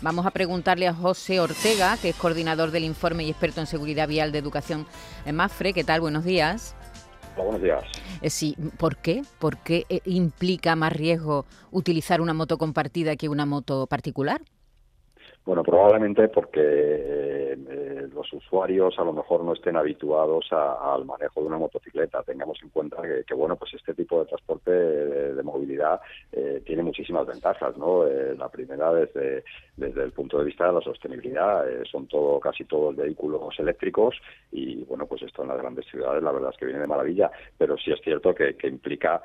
Vamos a preguntarle a José Ortega, que es coordinador del informe y experto en seguridad vial de educación en MAFRE. ¿Qué tal? Buenos días. Hola, buenos días. Eh, sí, ¿por qué? ¿Por qué eh, implica más riesgo utilizar una moto compartida que una moto particular? Bueno, probablemente porque eh, los usuarios a lo mejor no estén habituados al manejo de una motocicleta. Tengamos en cuenta que, bueno, pues este tipo de transporte de, movilidad eh, tiene muchísimas ventajas, ¿no? Eh, la primera desde, desde el punto de vista de la sostenibilidad, son todo casi todos vehículos eléctricos y bueno, pues esto en las grandes ciudades la verdad es que viene de maravilla, pero sí es cierto que, implica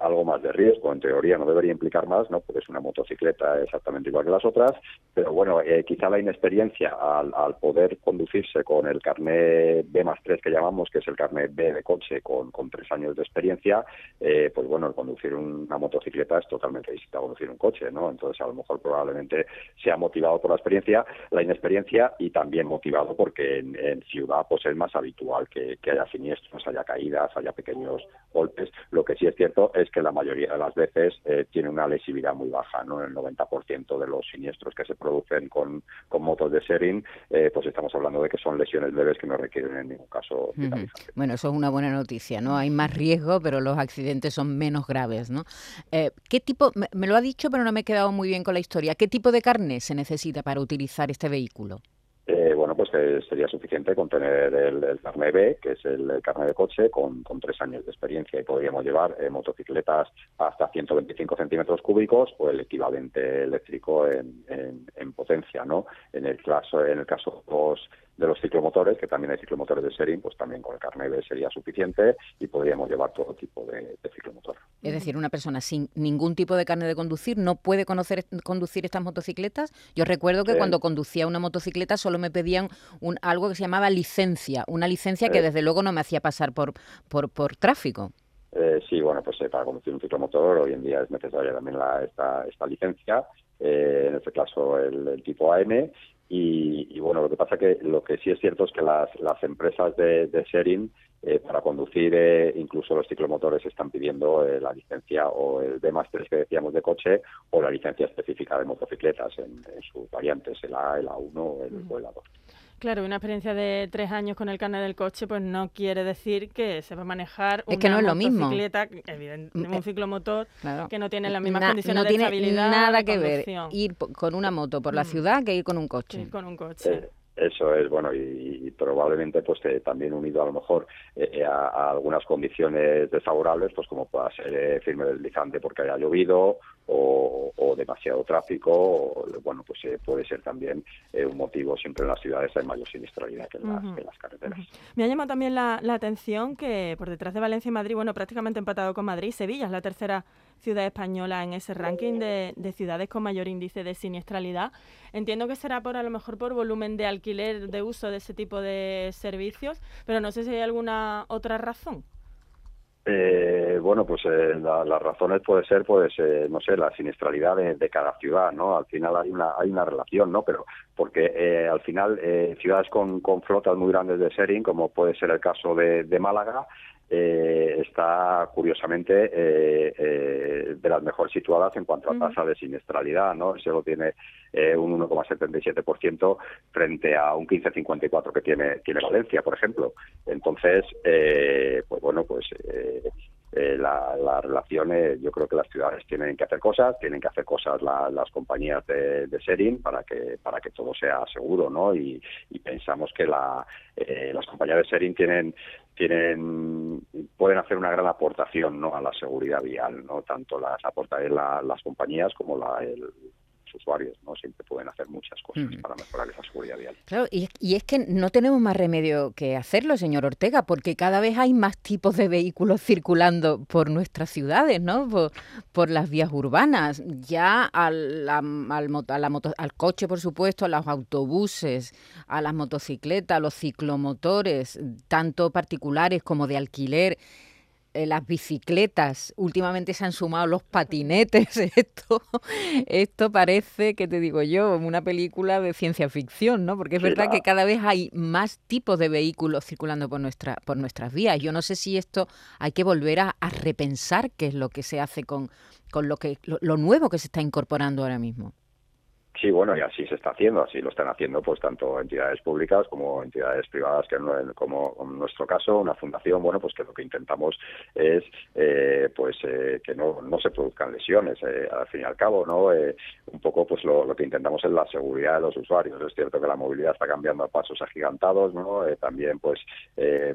algo más de riesgo. En teoría no debería implicar más, ¿no? Porque es una motocicleta exactamente igual que las otras, pero bueno, eh, quizá la inexperiencia al, poder conducirse con el carnet B más 3 que llamamos, que es el carnet B de coche con, tres años de experiencia, eh, pues bueno, el conducir una motocicleta es totalmente distinto a conducir un coche, ¿no? Entonces a lo mejor probablemente sea motivado por la experiencia, la inexperiencia y también motivado porque en, ciudad pues es más habitual que, haya siniestros, haya caídas, haya pequeños golpes. Lo que sí es cierto es que la mayoría de las veces eh, tiene una lesividad muy baja, ¿no? El 90% de los siniestros que se producen con, motos de sharing, eh, pues estamos hablando de que son lesiones leves que no requieren en ningún caso Bueno, eso es una buena noticia, ¿no? Hay más riesgo, pero los accidentes son menos graves, ¿no? Eh, ¿Qué tipo, me, lo ha dicho, pero no me he quedado muy bien con la historia, ¿qué tipo de carne se necesita para utilizar este vehículo? Eh, bueno, pues sería suficiente con tener el, el carnet B, que es el, carnet de coche, con, tres años de experiencia y podríamos llevar eh, motocicletas hasta 125 centímetros cúbicos o el equivalente eléctrico en, potencia, ¿no? En el caso, en el caso de los ciclomotores, que también hay ciclomotores de serie, pues también con el carnet B sería suficiente y podríamos llevar todo tipo de, ciclomotor. Es decir, una persona sin ningún tipo de carnet de conducir no puede conocer, conducir estas motocicletas. Yo recuerdo que cuando conducía una motocicleta solo me pedían un, algo que se llamaba licencia, una licencia que desde luego no me hacía pasar por, por, por tráfico. Eh, sí, bueno, pues eh, para conducir un ciclomotor hoy en día es necesaria también la, esta, esta licencia, eh, en este caso el, tipo AM, y, bueno, lo que pasa que lo que sí es cierto es que las, las empresas de, de sharing eh, para conducir, eh, incluso los ciclomotores están pidiendo eh, la licencia o el D más 3 que decíamos de coche o la licencia específica de motocicletas en, sus variantes, el A, el A1 o el, o el A2. Claro, una experiencia de tres años con el carnet del coche, pues no quiere decir que se va a manejar una que no es lo mismo. motocicleta, evidentemente, un ciclomotor que no tiene las mismas condiciones no de estabilidad. No tiene nada que ver ir con una moto por la mm. ciudad que ir con un coche. con un coche. Eh, eso es bueno y, probablemente pues también unido a lo mejor eh, a, algunas condiciones desfavorables pues como pueda ser eh, firme deslizante porque haya llovido o, demasiado tráfico o, bueno pues eh, puede ser también eh, un motivo siempre en las ciudades hay mayor siniestralidad que en, las, carreteras. Me ha llamado también la, la atención que por detrás de Valencia y Madrid bueno prácticamente empatado con Madrid Sevilla es la tercera ciudad española en ese ranking de, de, ciudades con mayor índice de siniestralidad. Entiendo que será por a lo mejor por volumen de alquiler de uso de ese tipo de servicios, pero no sé si hay alguna otra razón. Eh, bueno, pues eh, las razones puede ser, pues, eh, no sé, la siniestralidad de, cada ciudad, ¿no? Al final hay una hay una relación, ¿no? Pero porque eh, al final ciudades con, con flotas muy grandes de sharing, como puede ser el caso de Málaga, eh, está curiosamente eh, eh, de las mejor situadas en cuanto a tasa de siniestralidad, ¿no? Solo tiene eh, un 1,77% frente a un 15,54 que tiene tiene Valencia, por ejemplo. Entonces, pues bueno, pues la, la, relación, yo creo que las ciudades tienen que hacer cosas, tienen que hacer cosas las compañías de, de sharing para que para que todo sea seguro, ¿no? Y, pensamos que la, las compañías de sharing tienen tienen pueden hacer una gran aportación no a la seguridad vial no tanto las aportan las compañías como la, el, usuarios, ¿no? Siempre pueden hacer muchas cosas para mejorar esa seguridad vial. Claro, y, es que no tenemos más remedio que hacerlo, señor Ortega, porque cada vez hay más tipos de vehículos circulando por nuestras ciudades, ¿no? Por, las vías urbanas. Ya al, al, al coche, por supuesto, a los autobuses, a las motocicletas, a los ciclomotores, tanto particulares como de alquiler. Eh, las bicicletas, últimamente se han sumado los patinetes, esto, esto parece, que te digo yo, una película de ciencia ficción, ¿no? Porque es verdad que cada vez hay más tipos de vehículos circulando por, nuestra, por nuestras vías. Yo no sé si esto hay que volver a, repensar qué es lo que se hace con, con lo, que, lo nuevo que se está incorporando ahora mismo. Sí, bueno, y así se está haciendo, así lo están haciendo pues tanto entidades públicas como entidades privadas, que como en nuestro caso, una fundación, bueno, pues que lo que intentamos es eh, pues eh, que no, no se produzcan lesiones, eh, al fin y al cabo, ¿no? un poco pues lo, que intentamos es la seguridad de los usuarios. Es cierto que la movilidad está cambiando a pasos agigantados, ¿no? también pues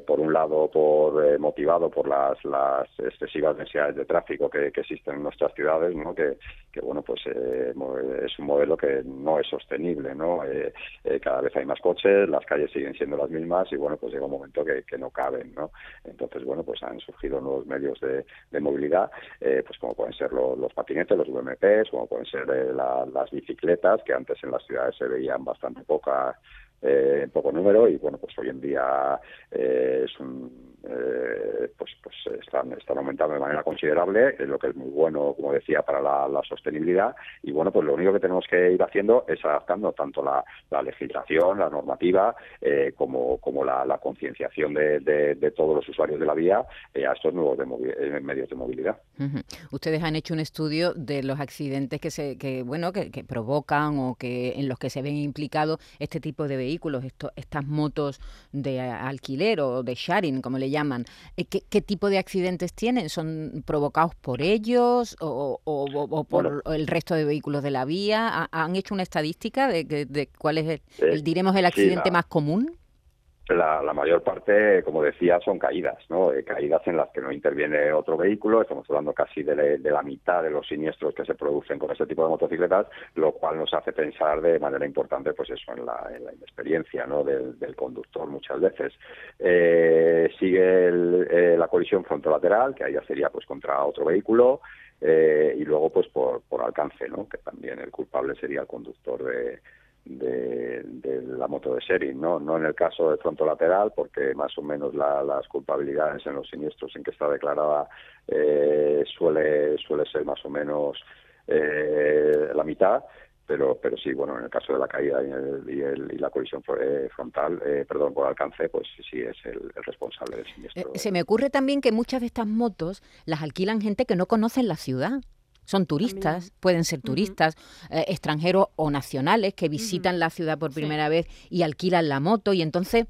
por un lado por motivado por las, las excesivas densidades de tráfico que, que existen en nuestras ciudades, ¿no? Que, que bueno pues es un modelo que no es sostenible, ¿no? Eh, eh, cada vez hay más coches, las calles siguen siendo las mismas y bueno, pues llega un momento que, no caben, ¿no? Entonces, bueno, pues han surgido nuevos medios de, movilidad, eh, pues como pueden ser los patinetes, los UMPs, como pueden ser las bicicletas, que antes en las ciudades se veían bastante poca, en poco número y bueno, pues hoy en día es un eh, pues, pues están, están aumentando de manera considerable, lo que es muy bueno, como decía, para la, sostenibilidad. Y bueno, pues lo único que tenemos que ir haciendo es adaptando tanto la, legislación, la normativa, eh, como, como la, concienciación de, todos los usuarios de la vía eh, a estos nuevos medios de movilidad. Ustedes han hecho un estudio de los accidentes que se, que bueno, que, provocan o que en los que se ven implicados este tipo de vehículos, estas motos de alquiler o de sharing, como le llaman, eh, ¿qué, tipo de accidentes tienen? ¿Son provocados por ellos o, por el resto de vehículos de la vía? ¿Han hecho una estadística de, de, cuál es, el, diremos, el accidente más común? La, mayor parte, como decía, son caídas, ¿no? Eh, caídas en las que no interviene otro vehículo. Estamos hablando casi de, la mitad de los siniestros que se producen con este tipo de motocicletas, lo cual nos hace pensar de manera importante, pues eso, en la, inexperiencia, ¿no? Del, conductor muchas veces. Eh, sigue eh, la colisión frontolateral, que ahí ya sería, pues, contra otro vehículo. y luego, pues, por, por alcance, ¿no? Que también el culpable sería el conductor de de, la moto de serie, ¿no? no en el caso de fronto lateral, porque más o menos las culpabilidades en los siniestros en que está declarada eh, suele, suele ser más o menos eh, la mitad, pero pero sí bueno en el caso de la caída y, y, la colisión eh, frontal perdón por alcance pues sí es el, responsable del siniestro se me ocurre también que muchas de estas motos las alquilan gente que no conoce la ciudad son turistas, pueden ser turistas, eh, extranjeros o nacionales que visitan la ciudad por primera vez y alquilan la moto y entonces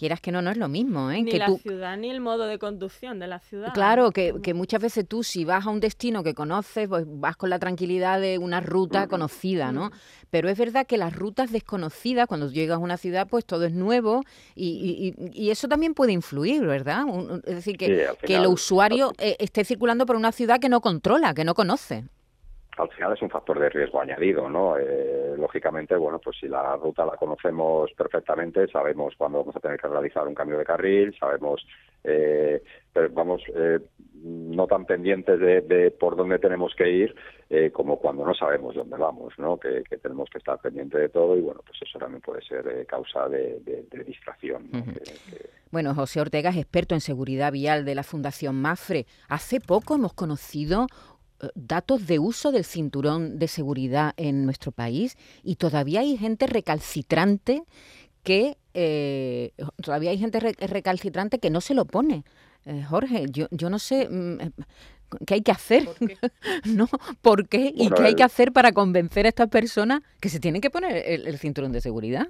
quieras que no, no es lo mismo. ¿eh? Ni que la ciudad ni el modo de conducción de la ciudad. Claro, que, que, muchas veces tú si vas a un destino que conoces, pues vas con la tranquilidad de una ruta conocida, ¿no? Pero es verdad que las rutas desconocidas, cuando llegas a una ciudad, pues todo es nuevo y, y, eso también puede influir, ¿verdad? es decir, que, que el usuario eh, esté circulando por una ciudad que no controla, que no conoce al final es un factor de riesgo añadido, ¿no? Eh, lógicamente, bueno, pues si la ruta la conocemos perfectamente, sabemos cuándo vamos a tener que realizar un cambio de carril, sabemos, eh, pero vamos, eh, no tan pendientes de, por dónde tenemos que ir como cuando no sabemos dónde vamos, ¿no? Que, tenemos que estar pendientes de todo y bueno, pues eso también puede ser causa de, distracción. Bueno, José Ortega es experto en seguridad vial de la Fundación Mafre. Hace poco hemos conocido datos de uso del cinturón de seguridad en nuestro país y todavía hay gente recalcitrante que eh, todavía hay gente recalcitrante que no se lo pone. Eh, Jorge, yo, yo no sé mm, eh, qué hay que hacer, ¿Por qué? ¿no? ¿Por qué? ¿Y qué hay que hacer para convencer a estas personas que se tienen que poner el, cinturón de seguridad?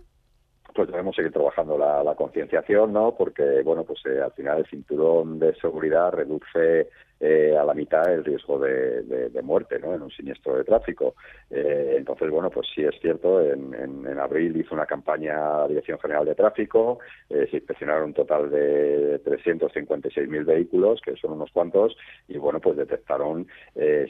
Pues debemos seguir trabajando la, concienciación, ¿no? Porque, bueno, pues al final el cinturón de seguridad reduce eh, a la mitad el riesgo de, muerte ¿no? en un siniestro de tráfico. Eh, entonces, bueno, pues sí es cierto, en, en, abril hizo una campaña a Dirección General de Tráfico, eh, se inspeccionaron un total de 356.000 vehículos, que son unos cuantos, y bueno, pues detectaron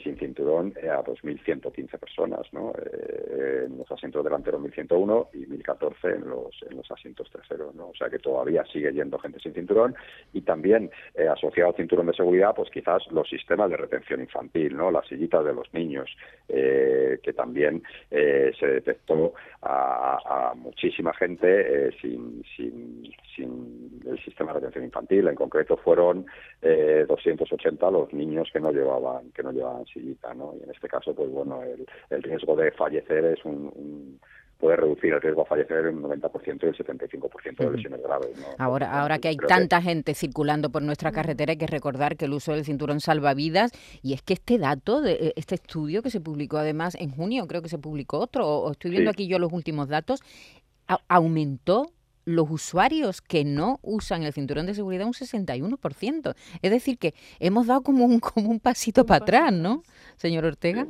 sin cinturón a 2.115 personas, ¿no? en los asientos delanteros 1.101 y 1.014 en los, en los asientos traseros, ¿no? O sea que todavía sigue yendo gente sin cinturón y también asociado al cinturón de seguridad, pues quizás los sistemas de retención infantil, ¿no? Las sillitas de los niños, eh, que también eh, se detectó a, muchísima gente eh, sin, sin, sin, el sistema de retención infantil. En concreto fueron 280 los niños que no llevaban que no llevaban sillita, ¿no? Y en este caso, pues bueno, el, riesgo de fallecer es un puede reducir el riesgo a fallecer en un 90% y el 75% de lesiones graves. Ahora, ahora que hay tanta gente circulando por nuestra carretera, hay que recordar que el uso del cinturón salva vidas y es que este dato, de e, este estudio que se publicó además en junio, creo que se publicó otro, o estoy viendo aquí yo los últimos datos, aumentó los usuarios que no usan el cinturón de seguridad un 61%. Es decir, que hemos dado como un, como un pasito para atrás, ¿no, señor Ortega?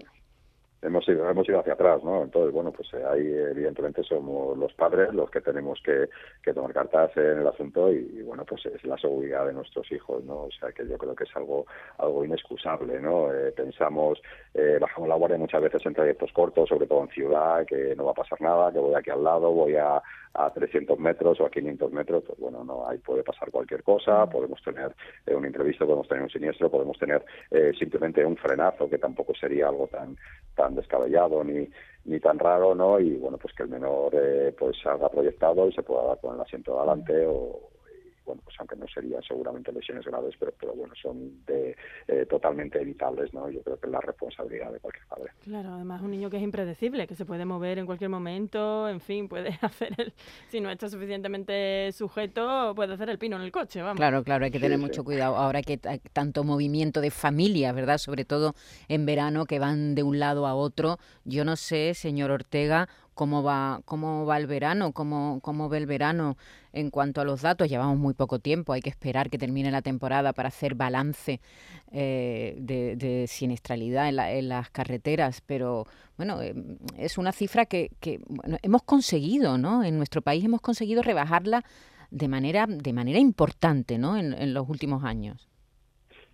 Hemos ido, hemos ido hacia atrás, ¿no? Entonces, bueno, pues eh, ahí evidentemente somos los padres los que tenemos que, tomar cartas en el asunto y, bueno, pues es la seguridad de nuestros hijos, ¿no? O sea, que yo creo que es algo algo inexcusable, ¿no? Eh, pensamos, eh, bajamos la guardia muchas veces en trayectos cortos, sobre todo en ciudad, que no va a pasar nada, que voy aquí al lado, voy a, a 300 metros o a 500 metros, pues bueno, no ahí puede pasar cualquier cosa, podemos tener un imprevisto, podemos tener un siniestro, podemos tener simplemente un frenazo, que tampoco sería algo tan tan descabellado ni, ni tan raro, ¿no? Y bueno, pues que el menor eh, pues salga proyectado y se pueda dar con el asiento de adelante o, bueno, pues aunque no serían seguramente lesiones graves, pero, pero bueno, son de, eh, totalmente evitables, ¿no? Yo creo que es la responsabilidad de cualquier padre. Claro, además un niño que es impredecible, que se puede mover en cualquier momento, en fin, puede hacer el, si no está suficientemente sujeto, puede hacer el pino en el coche, vamos. Claro, claro, hay que tener mucho cuidado. Ahora que hay tanto movimiento de familia, ¿verdad? Sobre todo en verano, que van de un lado a otro. Yo no sé, señor Ortega, cómo va, cómo va el verano, cómo, cómo ve el verano en cuanto a los datos. Llevamos muy poco tiempo, hay que esperar que termine la temporada para hacer balance eh, de, siniestralidad en, las carreteras, pero bueno, eh, es una cifra que, que hemos conseguido, ¿no? En nuestro país hemos conseguido rebajarla de manera, de manera importante, ¿no? En, los últimos años.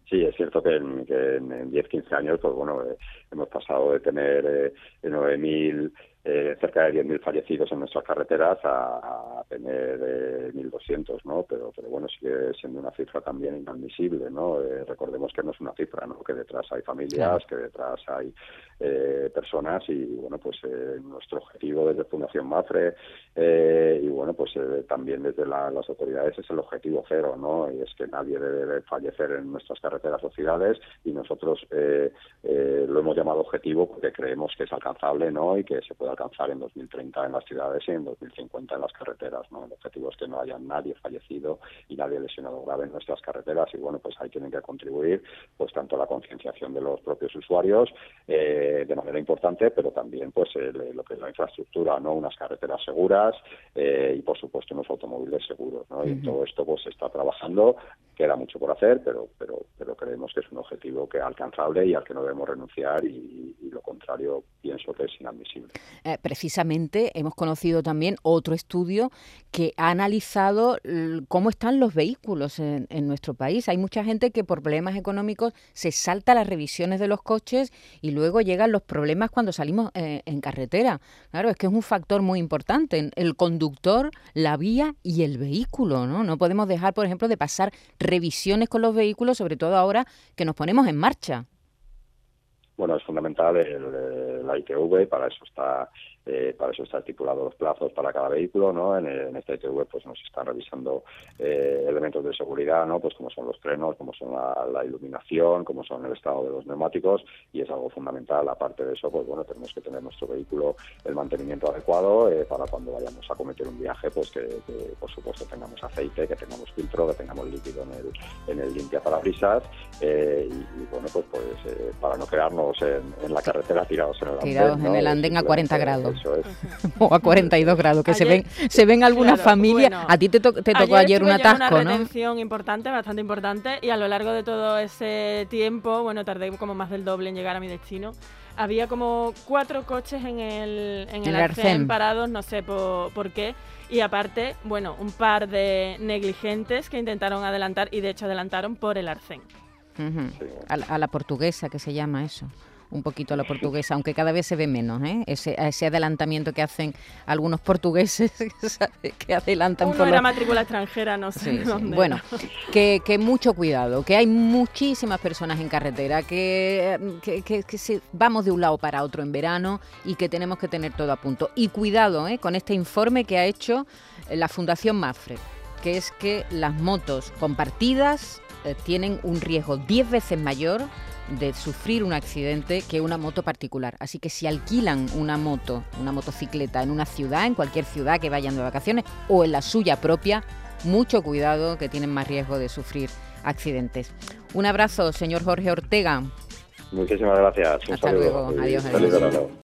Sí, es cierto que en, que en 10, 15 años, pues bueno, eh, hemos pasado de tener eh, 9.000 eh, cerca de 10.000 fallecidos en nuestras carreteras a, tener eh, 1.200, ¿no? Pero, pero bueno, sigue siendo una cifra también inadmisible, ¿no? Eh, recordemos que no es una cifra, ¿no? Que detrás hay familias, que detrás hay eh, personas y, bueno, pues nuestro objetivo desde Fundación Mafre y, bueno, pues también desde las autoridades es el objetivo cero, ¿no? Y es que nadie debe fallecer en nuestras carreteras o ciudades y nosotros lo hemos llamado objetivo porque creemos que es alcanzable, ¿no? Y que se pueda alcanzar en 2030 en las ciudades y en 2050 en las carreteras. ¿no? El objetivo es que no haya nadie fallecido y nadie lesionado grave en nuestras carreteras y bueno, pues ahí tienen que contribuir pues tanto la concienciación de los propios usuarios eh, de manera importante, pero también pues lo que es la infraestructura, no unas carreteras seguras eh, y por supuesto unos automóviles seguros. ¿no? Y todo esto pues se está trabajando, queda mucho por hacer, pero, pero, pero creemos que es un objetivo que es alcanzable y al que no debemos renunciar y, y lo contrario pienso que es inadmisible. Eh, precisamente hemos conocido también otro estudio que ha analizado cómo están los vehículos en, nuestro país. Hay mucha gente que por problemas económicos se salta las revisiones de los coches y luego llegan los problemas cuando salimos eh, en carretera. Claro, es que es un factor muy importante. El conductor, la vía y el vehículo. No, no podemos dejar, por ejemplo, de pasar revisiones con los vehículos, sobre todo ahora que nos ponemos en marcha. Bueno, es fundamental el, la ITV, para eso está eh, para eso está estipulado los plazos para cada vehículo, ¿no? En, en esta ITV pues nos están revisando eh, elementos de seguridad, ¿no? Pues como son los frenos, como son la, iluminación, como son el estado de los neumáticos y es algo fundamental. Aparte de eso, pues bueno, tenemos que tener nuestro vehículo el mantenimiento adecuado eh, para cuando vayamos a cometer un viaje, pues que, por supuesto tengamos aceite, que tengamos filtro, que tengamos líquido en el, en el limpia parabrisas y, bueno, pues, pues para no quedarnos en, la carretera tirados en el andén. Tirados en el andén a 40 grados. o a 42 grados, que se ven se ven algunas familias. a ti te, te tocó ayer, un atasco, una retención importante, bastante importante, y a lo largo de todo ese tiempo, bueno, tardé como más del doble en llegar a mi destino. Había como cuatro coches en el, en el, arcén parados, no sé por, por qué. Y aparte, bueno, un par de negligentes que intentaron adelantar y de hecho adelantaron por el arcén. a, la portuguesa que se llama eso un poquito a la portuguesa, aunque cada vez se ve menos, ¿eh? ese, ese adelantamiento que hacen algunos portugueses que adelantan Uno por era matrícula extranjera, no sé dónde Bueno, que, que, mucho cuidado, que hay muchísimas personas en carretera, que, que, que, vamos de un lado para otro en verano y que tenemos que tener todo a punto. Y cuidado ¿eh? con este informe que ha hecho la Fundación Mafre, que es que las motos compartidas eh, tienen un riesgo 10 veces mayor de sufrir un accidente que una moto particular. Así que si alquilan una moto, una motocicleta en una ciudad, en cualquier ciudad que vayan de vacaciones o en la suya propia, mucho cuidado que tienen más riesgo de sufrir accidentes. Un abrazo, señor Jorge Ortega. Muchísimas gracias. Hasta luego. Adiós. adiós.